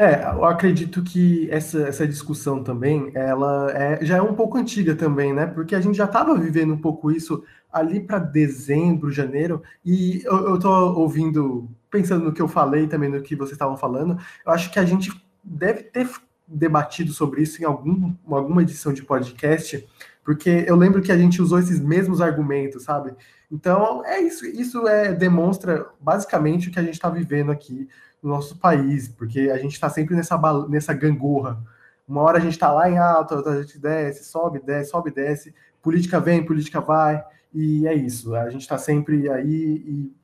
É, eu acredito que essa, essa discussão também, ela é, já é um pouco antiga também, né? Porque a gente já estava vivendo um pouco isso ali para dezembro, janeiro, e eu, estou ouvindo, pensando no que eu falei também, no que vocês estavam falando, eu acho que a gente deve ter debatido sobre isso em algum, alguma edição de podcast, porque eu lembro que a gente usou esses mesmos argumentos, sabe? Então, é isso, isso é, demonstra basicamente o que a gente está vivendo aqui no nosso país, porque a gente está sempre nessa, nessa gangorra. Uma hora a gente está lá em alta, outra a gente desce, sobe, desce, sobe, desce, política vem, política vai, e é isso. A gente está sempre aí e,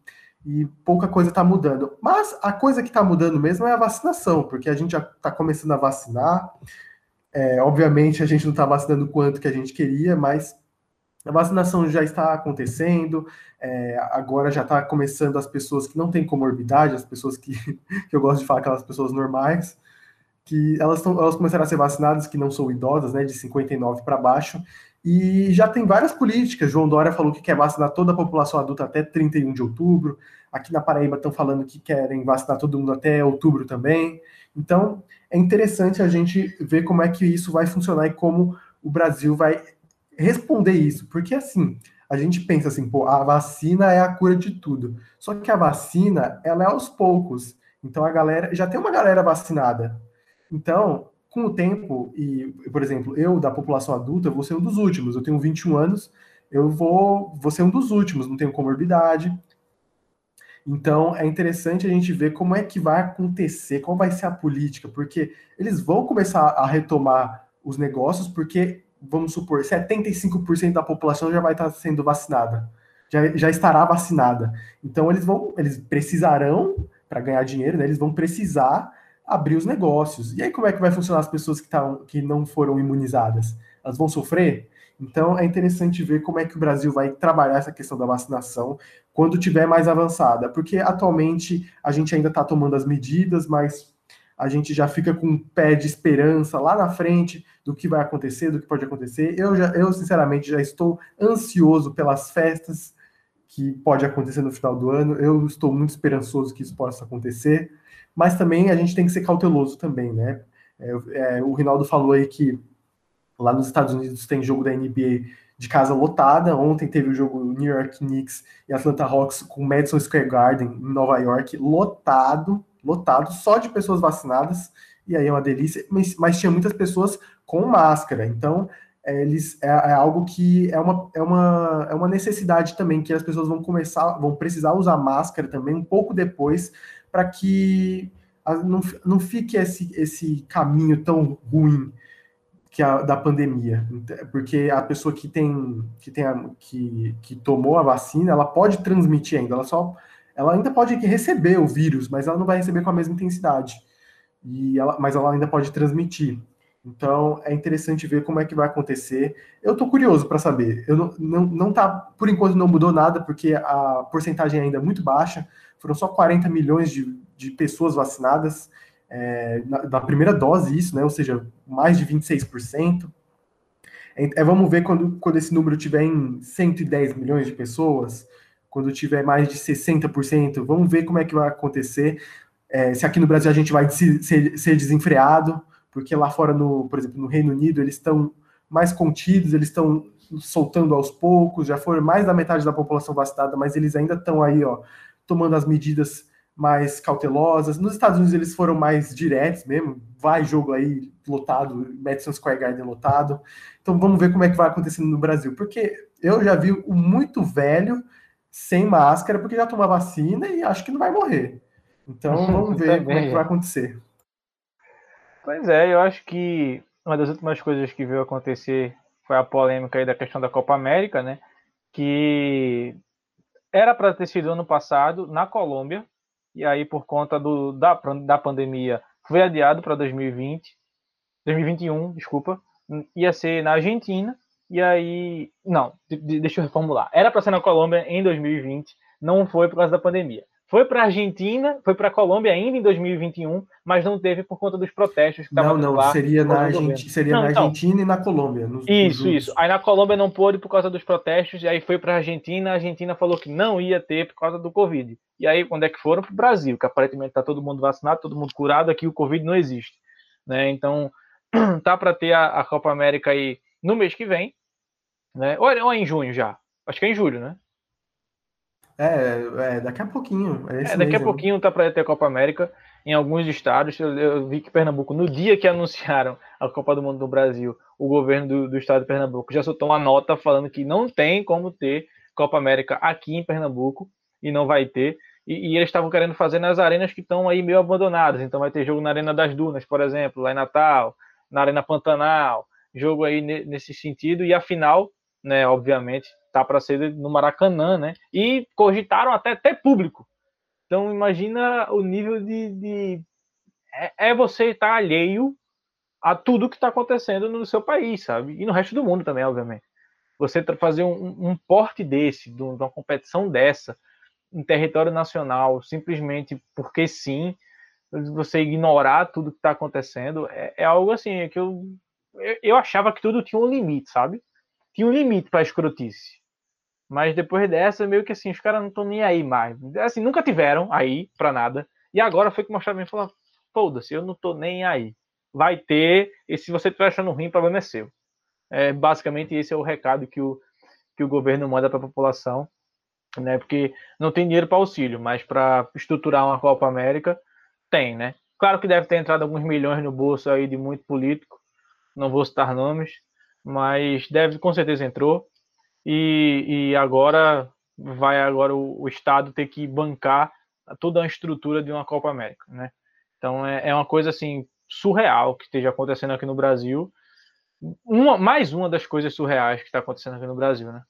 e, pouca coisa está mudando. Mas a coisa que está mudando mesmo é a vacinação, porque a gente já está começando a vacinar. É, obviamente a gente não está vacinando quanto que a gente queria, mas a vacinação já está acontecendo, é, agora já está começando as pessoas que não têm comorbidade, as pessoas que, que eu gosto de falar, aquelas pessoas normais, que elas, tão, elas começaram a ser vacinadas, que não são idosas, né, de 59 para baixo, e já tem várias políticas. João Dória falou que quer vacinar toda a população adulta até 31 de outubro. Aqui na Paraíba estão falando que querem vacinar todo mundo até outubro também. Então, é interessante a gente ver como é que isso vai funcionar e como o Brasil vai responder isso, porque assim, a gente pensa assim, pô, a vacina é a cura de tudo. Só que a vacina, ela é aos poucos. Então a galera, já tem uma galera vacinada. Então, com o tempo, e, por exemplo, eu da população adulta, eu vou ser um dos últimos. Eu tenho 21 anos, eu vou, vou ser um dos últimos, não tenho comorbidade. Então, é interessante a gente ver como é que vai acontecer, qual vai ser a política, porque eles vão começar a retomar os negócios, porque vamos supor, 75% da população já vai estar sendo vacinada, já, já estará vacinada. Então eles vão, eles precisarão, para ganhar dinheiro, né, eles vão precisar abrir os negócios. E aí como é que vai funcionar as pessoas que, tavam, que não foram imunizadas? Elas vão sofrer? Então é interessante ver como é que o Brasil vai trabalhar essa questão da vacinação quando tiver mais avançada, porque atualmente a gente ainda está tomando as medidas, mas a gente já fica com um pé de esperança lá na frente do que vai acontecer, do que pode acontecer. Eu, já, eu sinceramente, já estou ansioso pelas festas que pode acontecer no final do ano. Eu estou muito esperançoso que isso possa acontecer, mas também a gente tem que ser cauteloso também, né? É, é, o Rinaldo falou aí que lá nos Estados Unidos tem jogo da NBA de casa lotada. Ontem teve o jogo New York Knicks e Atlanta Hawks com Madison Square Garden em Nova York lotado lotado só de pessoas vacinadas, e aí é uma delícia, mas, mas tinha muitas pessoas com máscara, então é, eles é, é, algo que é uma, é, uma, é uma necessidade também, que as pessoas vão começar, vão precisar usar máscara também um pouco depois, para que não, não fique esse, esse caminho tão ruim que a, da pandemia, porque a pessoa que tem que tem a, que, que tomou a vacina, ela pode transmitir ainda, ela só ela ainda pode receber o vírus, mas ela não vai receber com a mesma intensidade. E ela, mas ela ainda pode transmitir. Então é interessante ver como é que vai acontecer. Eu estou curioso para saber. Eu não, não, não tá, por enquanto não mudou nada, porque a porcentagem ainda é muito baixa. Foram só 40 milhões de, de pessoas vacinadas é, na, na, primeira dose, isso, né? Ou seja, mais de 26%. É, é, vamos ver quando, quando esse número tiver em 110 milhões de pessoas, quando tiver mais de 60%, vamos ver como é que vai acontecer. É, se aqui no Brasil a gente vai ser, ser desenfreado, porque lá fora, no, por exemplo, no Reino Unido, eles estão mais contidos, eles estão soltando aos poucos, já foram mais da metade da população vacinada, mas eles ainda estão aí, ó, tomando as medidas mais cautelosas. Nos Estados Unidos eles foram mais diretos mesmo, vai jogo aí lotado, Madison Square Garden lotado. Então vamos ver como é que vai acontecendo no Brasil, porque eu já vi o muito velho sem máscara, porque já tomou vacina e acho que não vai morrer. Então vamos ver como é que vai acontecer. Pois é, eu acho que uma das últimas coisas que veio acontecer foi a polêmica aí da questão da Copa América, né? Que era para ter sido ano passado na Colômbia, e aí por conta do, da, da pandemia foi adiado para 2020, 2021, desculpa, ia ser na Argentina, e aí, não, deixa eu reformular. Era para ser na Colômbia em 2020, não foi por causa da pandemia. Foi para a Argentina, foi para a Colômbia ainda em 2021, mas não teve por conta dos protestos que estavam Não, não, lá, seria, na, Argenti seria não, na então, Argentina e na Colômbia. Nos, isso, nos isso. Aí na Colômbia não pôde por causa dos protestos, e aí foi para a Argentina, a Argentina falou que não ia ter por causa do Covid. E aí, quando é que foram? Para o Brasil, que aparentemente está todo mundo vacinado, todo mundo curado, aqui o Covid não existe. Né? Então, tá para ter a, a, Copa América aí no mês que vem, né? Ou, ou é em junho já? Acho que é em julho, né? É, é daqui a pouquinho. É, é daqui a pouquinho tá para ter a Copa América em alguns estados. Eu, eu, vi que Pernambuco, no dia que anunciaram a Copa do Mundo no Brasil, o governo do, do estado de Pernambuco já soltou uma nota falando que não tem como ter Copa América aqui em Pernambuco e não vai ter. E, e eles estavam querendo fazer nas arenas que estão aí meio abandonadas. Então vai ter jogo na Arena das Dunas, por exemplo, lá em Natal, na Arena Pantanal, jogo aí nesse sentido. E a final, né, obviamente, tá para ser no Maracanã, né? E cogitaram até ter público. Então imagina o nível de, de... É, é, você estar tá alheio a tudo que está acontecendo no seu país, sabe? E no resto do mundo também, obviamente. Você fazer um, um porte desse, de uma competição dessa, em território nacional, simplesmente porque sim, você ignorar tudo que está acontecendo, é, é, algo assim que eu, eu, achava que tudo tinha um limite, sabe? Tinha um limite para escrotice. Mas depois dessa, meio que assim, os caras não estão nem aí mais. Assim, nunca tiveram aí pra nada. E agora foi que mostraram e falou: foda-se, eu não tô nem aí. Vai ter, e se você estiver achando ruim, o problema é seu. É, basicamente, esse é o recado que o, que o governo manda para a população, né? Porque não tem dinheiro para auxílio, mas para estruturar uma Copa América, tem, né? Claro que deve ter entrado alguns milhões no bolso aí de muito político, não vou citar nomes, mas deve, com certeza entrou e, e agora vai agora o, o, Estado ter que bancar toda a estrutura de uma Copa América, né? Então é, é uma coisa assim surreal que esteja acontecendo aqui no Brasil. Uma, mais uma das coisas surreais que está acontecendo aqui no Brasil, né?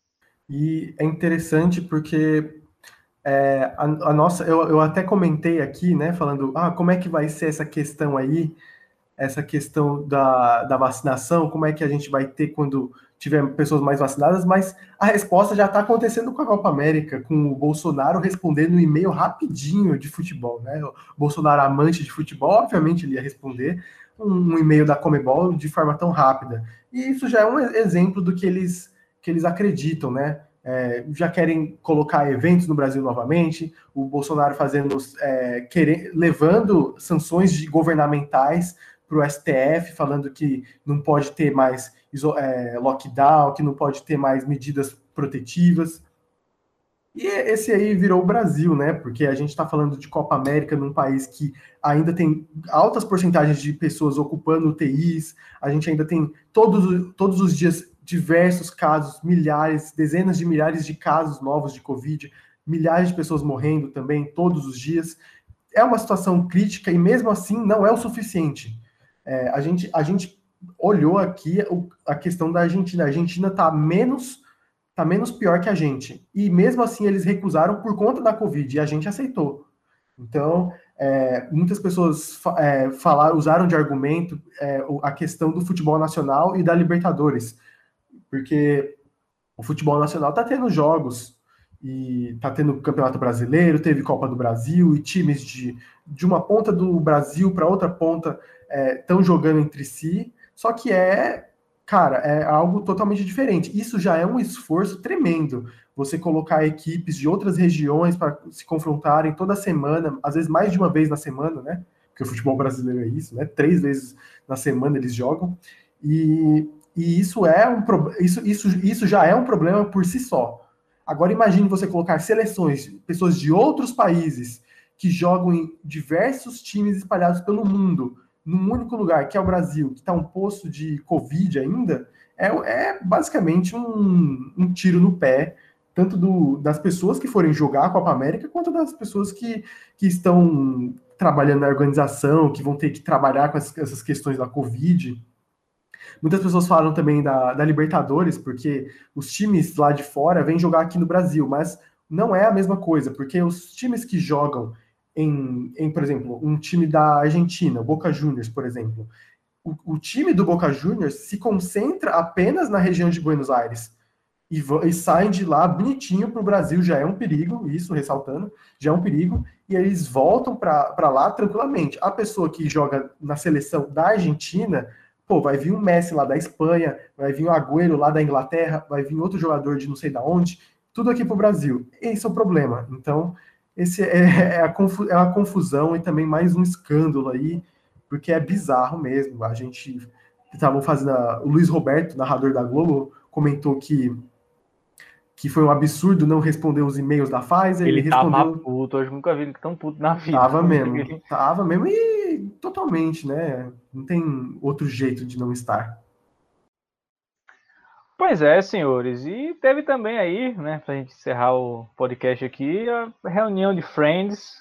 E é interessante porque é, a, a, nossa, eu, eu até comentei aqui, né, falando, ah, como é que vai ser essa questão aí, essa questão da, da vacinação, como é que a gente vai ter quando tiver pessoas mais vacinadas, mas a resposta já está acontecendo com a Copa América, com o Bolsonaro respondendo um e-mail rapidinho de futebol, né? O Bolsonaro amante de futebol, obviamente ele ia responder um, e-mail da Comebol de forma tão rápida. E isso já é um exemplo do que eles que eles acreditam, né? É, já querem colocar eventos no Brasil novamente, o Bolsonaro fazendo, é, querer, levando sanções governamentais para o STF, falando que não pode ter mais é, lockdown, que não pode ter mais medidas protetivas. E esse aí virou o Brasil, né? Porque a gente está falando de Copa América num país que ainda tem altas porcentagens de pessoas ocupando UTIs, a gente ainda tem todos, todos os dias diversos casos, milhares, dezenas de milhares de casos novos de Covid, milhares de pessoas morrendo também todos os dias. É uma situação crítica e mesmo assim não é o suficiente. É, a, gente, a gente olhou aqui a questão da Argentina. A Argentina está menos tá menos pior que a gente. E mesmo assim eles recusaram por conta da Covid e a gente aceitou. Então, é, muitas pessoas é, usaram de argumento é, a questão do futebol nacional e da Libertadores, porque o futebol nacional está tendo jogos e está tendo Campeonato Brasileiro, teve Copa do Brasil e times de, de uma ponta do Brasil para outra ponta estão é, jogando entre si só que é, cara, é algo totalmente diferente. Isso já é um esforço tremendo. Você colocar equipes de outras regiões para se confrontarem toda semana, às vezes mais de uma vez na semana, né? Porque o futebol brasileiro é isso, né? Três vezes na semana eles jogam. E, e isso é um isso, isso, isso já é um problema por si só. Agora imagine você colocar seleções, pessoas de outros países que jogam em diversos times espalhados pelo mundo num único lugar, que é o Brasil, que está um poço de Covid ainda, é, é basicamente um, um, tiro no pé, tanto do, das pessoas que forem jogar a Copa América, quanto das pessoas que, que estão trabalhando na organização, que vão ter que trabalhar com essas, essas questões da Covid. Muitas pessoas falam também da, da Libertadores, porque os times lá de fora vêm jogar aqui no Brasil, mas não é a mesma coisa, porque os times que jogam em, em por exemplo, um time da Argentina, Boca Juniors, por exemplo, o, o time do Boca Juniors se concentra apenas na região de Buenos Aires e, e saem de lá bonitinho para o Brasil, já é um perigo, isso ressaltando, já é um perigo, e eles voltam para lá tranquilamente. A pessoa que joga na seleção da Argentina, pô, vai vir um Messi lá da Espanha, vai vir um Agüero lá da Inglaterra, vai vir outro jogador de não sei da onde, tudo aqui para o Brasil. Esse é o problema. Então, esse é, é, a é uma confusão e também mais um escândalo aí, porque é bizarro mesmo. A gente estava fazendo. A, o Luiz Roberto, narrador da Globo, comentou que que foi um absurdo não responder os e-mails da Pfizer. Ele, ele respondeu... tava puto, eu nunca vi ele tão puto na vida. Tava mesmo, tava mesmo e totalmente, né? Não tem outro jeito de não estar. Pois é, senhores. E teve também aí, né, pra gente encerrar o podcast aqui, a reunião de Friends,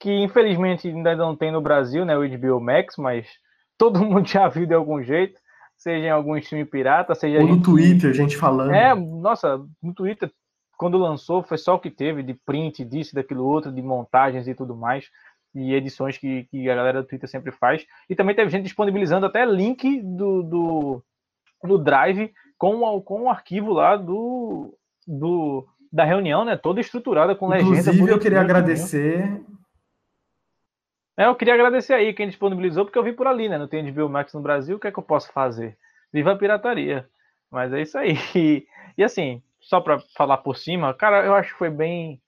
que infelizmente ainda não tem no Brasil, né, o HBO Max, mas todo mundo já viu de algum jeito seja em algum stream pirata, seja. Ou no gente... Twitter, gente falando. É, nossa, no Twitter, quando lançou, foi só o que teve de print, disso, daquilo outro, de montagens e tudo mais, e edições que, que a galera do Twitter sempre faz. E também teve gente disponibilizando até link do, do, do Drive com, o, com o arquivo lá do, do, da reunião, né? Toda estruturada com legenda. Inclusive, eu queria agradecer é, eu queria agradecer aí quem disponibilizou, porque eu vi por ali, né? Não tem HBO Max no Brasil, o que é que eu posso fazer? Viva a pirataria. Mas é isso aí. E, e assim, só para falar por cima, cara, eu acho que foi bem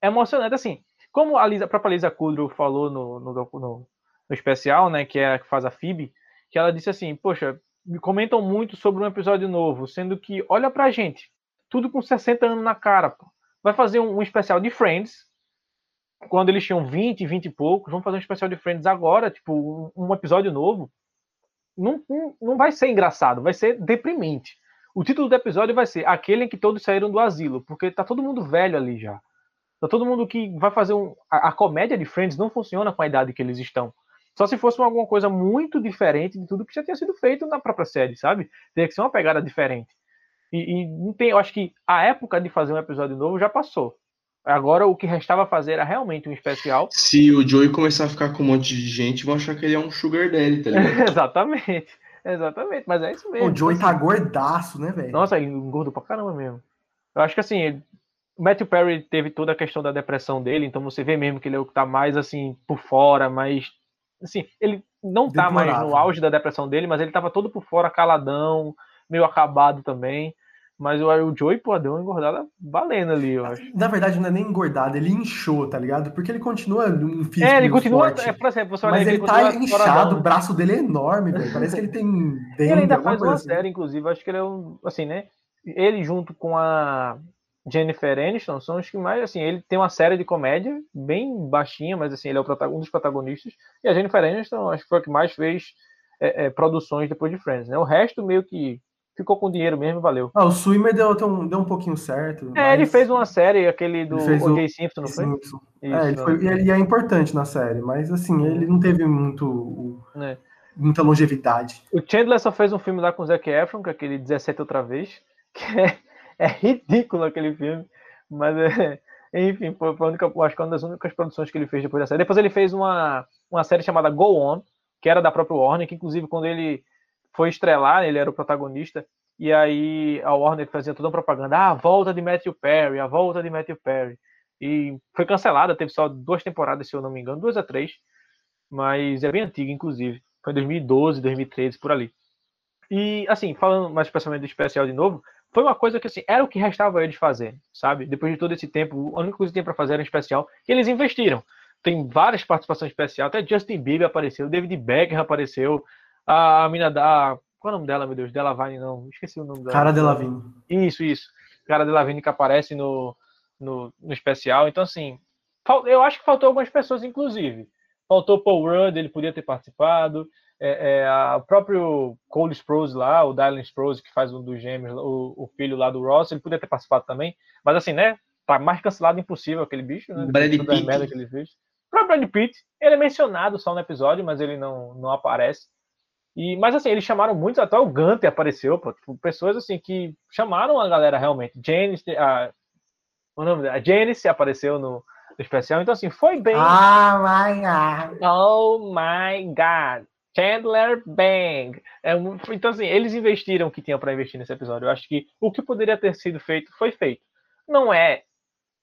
emocionante. Assim, como a, Lisa, a própria Lisa Kudrow falou no, no, no, no especial, né? Que é a que faz a FIB, que ela disse assim: Poxa, me comentam muito sobre um episódio novo, sendo que, olha pra gente, tudo com 60 anos na cara, pô. Vai fazer um, um especial de Friends, quando eles tinham 20, 20 e poucos, vamos fazer um especial de Friends agora, tipo, um, um episódio novo. Não, não, não vai ser engraçado, vai ser deprimente. O título do episódio vai ser aquele em que todos saíram do asilo, porque tá todo mundo velho ali já. Tá todo mundo que vai fazer um. A, a comédia de Friends não funciona com a idade que eles estão. Só se fosse alguma coisa muito diferente de tudo que já tinha sido feito na própria série, sabe? Teria que ser uma pegada diferente. E, e não tem, eu acho que a época de fazer um episódio novo já passou. Agora o que restava fazer era realmente um especial. Se o Joey começar a ficar com um monte de gente, vão achar que ele é um sugar daddy, tá ligado? exatamente. Exatamente, mas é isso mesmo. O Joey tá gordaço, né, velho? Nossa, ele engordou pra caramba mesmo. Eu acho que assim, o Matthew Perry teve toda a questão da depressão dele, então você vê mesmo que ele é o que tá mais assim por fora, mas assim, ele não tá mais no auge da depressão dele, mas ele tava todo por fora, caladão, meio acabado também. Mas o, o Joey, pô, deu uma engordada valendo ali, eu acho. Na verdade, não é nem engordada, ele inchou, tá ligado? Porque ele continua um físico É, ele continua, forte, é, por exemplo, você Mas ele, ele tá inchado, o braço dele é enorme, velho. Parece que ele tem Ele ainda faz uma assim. série, inclusive, acho que ele é um, assim, né? Ele junto com a Jennifer Aniston são os que mais, assim, ele tem uma série de comédia bem baixinha, mas assim, ele é o um dos protagonistas. E a Jennifer Aniston, acho que foi a que mais fez é, é, produções depois de Friends, né? O resto meio que ficou com dinheiro mesmo, valeu. Ah, o Swimmer deu, deu, um, deu um pouquinho certo. É, mas... ele fez uma série, aquele do O.J. Simpson, não foi? Simpson. Isso, é, ele foi, e ele é importante na série, mas assim, ele não teve muito. É. Muita longevidade. O Chandler só fez um filme lá com o Zac Efron, que é aquele 17 outra vez, que é, é ridículo aquele filme, mas é, enfim, foi, foi única, acho que é uma das únicas produções que ele fez depois da série. Depois ele fez uma, uma série chamada Go On, que era da própria Warner, que inclusive quando ele foi estrelar, ele era o protagonista, e aí a Warner fazia toda a propaganda, ah, a volta de Matthew Perry, a volta de Matthew Perry. E foi cancelada, teve só duas temporadas, se eu não me engano, duas a três, mas é bem antiga, inclusive. Foi em 2012, 2013, por ali. E, assim, falando mais especialmente do especial de novo, foi uma coisa que, assim, era o que restava eles fazer, sabe? Depois de todo esse tempo, a única coisa que tinha para fazer era um especial, e eles investiram. Tem várias participações especiais, até Justin Bieber apareceu, David Beckham apareceu, a mina da. Qual é o nome dela, meu Deus? Delavine, não. Esqueci o nome dela. Cara Delavine. Isso, isso. Cara Delavine que aparece no, no, no especial. Então, assim, eu acho que faltou algumas pessoas, inclusive. Faltou Paul Rudd, ele podia ter participado. É, é, a, o próprio Cole Sprouse lá, o Dylan Sprouse, que faz um dos gêmeos, o, o, filho lá do Ross, ele podia ter participado também. Mas, assim, né? Tá mais cancelado impossível aquele bicho, né? Brad Pitt. merda que ele fez. O próprio Brad Pitt, ele é mencionado só no episódio, mas ele não, não aparece. E, mas assim, eles chamaram muitos, até o Gunter apareceu, pô, tipo, pessoas assim que chamaram a galera realmente. Janice, a o nome dela, a Janice apareceu no, no especial, então assim, foi bem. Ah, my God. Oh my God. Chandler Bang. É, um- então, assim, eles investiram o que tinham para investir nesse episódio. Eu acho que o que poderia ter sido feito foi feito. Não é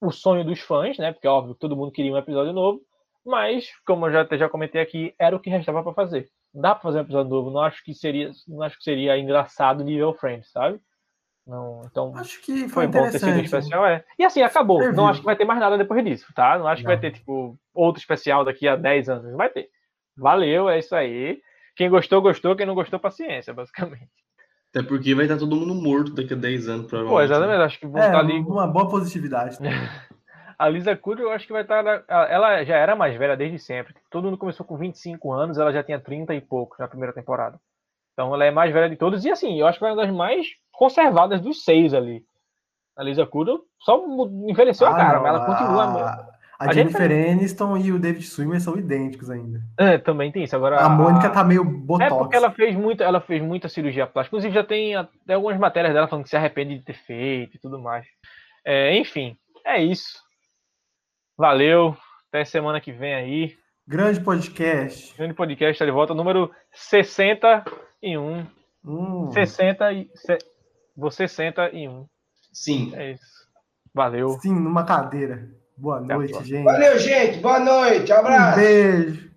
o sonho dos fãs, né? Porque, óbvio, todo mundo queria um episódio novo. Mas, como eu já, já comentei aqui, era o que restava para fazer. Não dá para fazer um episódio novo. Não acho que seria, não acho que seria engraçado nível Friends, sabe? Não, então, Acho que foi foi, bom ter sido especial, é. E assim, acabou. Serviu. Não acho que vai ter mais nada depois disso, tá? Não acho que Não. vai ter, tipo, outro especial daqui a 10 anos. Não vai ter. Valeu, é isso aí. Quem gostou, gostou. Quem não gostou, paciência, basicamente. Até porque vai estar todo mundo morto daqui a 10 anos, Pô, provavelmente. exatamente. Acho que vão É, estar ali. uma boa positividade. A Lisa Kudrow, eu acho que vai estar. Ela já era mais velha desde sempre. Todo mundo começou com 25 anos, ela já tinha 30 e poucos na primeira temporada. Então ela é mais velha de todos. E assim, eu acho que é uma das mais conservadas dos seis ali. A Lisa Kudrow só envelheceu a Ah, cara, não, mas ela continua. A, a A Jennifer Aniston e o David Swimmer são idênticos ainda. É, também tem isso. Agora, A Mônica tá meio botox. É porque ela fez muita, ela fez muita cirurgia plástica. Inclusive já tem até algumas matérias dela falando que se arrepende de ter feito e tudo mais. É, enfim, é isso. Valeu. Até semana que vem aí. Grande podcast. Grande podcast tá de volta, número 61. Hum, 60 e. se- Você 61. Sim. É isso. Valeu. sim, numa cadeira. Boa noite, gente. Valeu, gente. Boa noite. Um abraço. Um beijo.